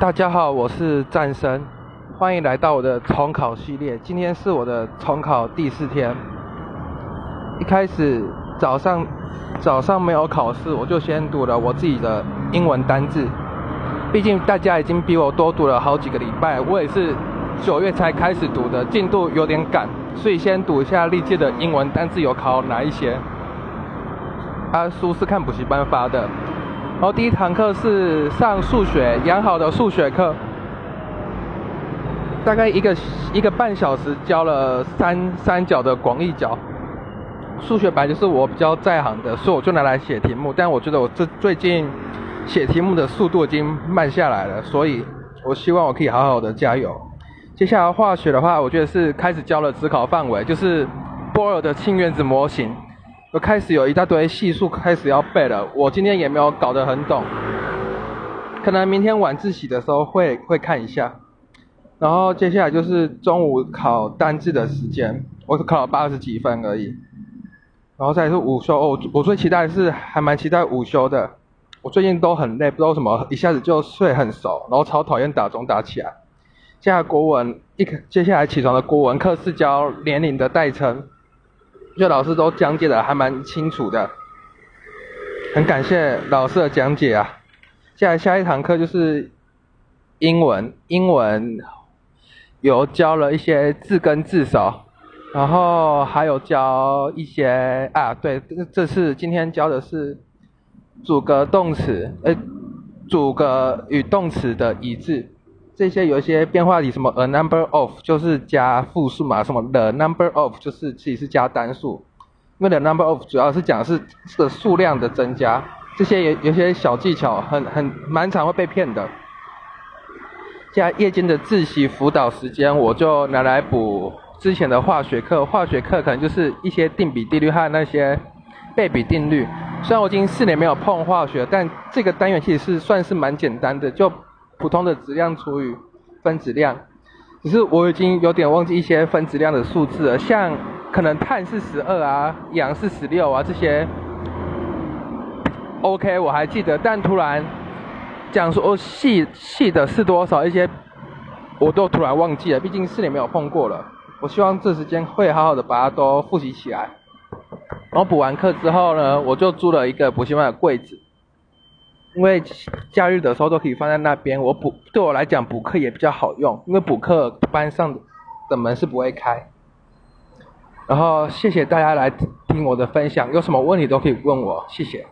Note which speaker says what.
Speaker 1: 大家好，我是战神，欢迎来到我的重考系列。今天是我的重考第四天。一开始早上早上没有考试，我就先读了我自己的英文单字。毕竟大家已经比我多读了好几个礼拜，我也是九月才开始读的，进度有点赶，所以先读一下历届的英文单字有考哪一些。啊，书是看补习班发的。然后第一堂课是上数学，良好的数学课，大概一个一个半小时教了三三角的广义角。数学本来就是我比较在行的，所以我就拿来写题目。但我觉得我这最近写题目的速度已经慢下来了，所以我希望我可以好好的加油。接下来化学的话，我觉得是开始教了思考范围，就是波尔的氢原子模型。我开始有一大堆系数开始要背了，我今天也没有搞得很懂，可能明天晚自习的时候会会看一下。然后接下来就是中午考单字的时间，我只考了八十几分而已。然后再是午休，哦，我最期待的是还蛮期待午休的。我最近都很累，不知道为什么一下子就睡很熟，然后超讨厌打钟打起来。接下来国文一接下来起床的国文课是教年龄的代称。觉得老师都讲解的还蛮清楚的，很感谢老师的讲解啊。接下下一堂课就是英文，英文有教了一些字根字首，然后还有教一些啊，对，这次今天教的是主格动词，呃，主格与动词的一致。这些有一些变化题，什么 a number of 就是加复数嘛，什么 the number of 就是其实是加单数，因为 the number of 主要是讲是这个数量的增加，这些有有些小技巧，很很蛮常会被骗的。加夜间的自习辅导时间，我就拿来补之前的化学课，化学课可能就是一些定比定律和那些倍比定律。虽然我已经四年没有碰化学，但这个单元其实是算是蛮简单的，就。普通的质量除以分子量，只是我已经有点忘记一些分子量的数字了，像可能碳是十二啊，氧是十六啊这些。OK，我还记得，但突然讲说细细的是多少一些，我都突然忘记了，毕竟四年没有碰过了。我希望这时间会好好的把它都复习起来。然后补完课之后呢，我就租了一个补习班的柜子。因为假日的时候都可以放在那边，我补对我来讲补课也比较好用，因为补课班上的门是不会开。然后谢谢大家来听我的分享，有什么问题都可以问我，谢谢。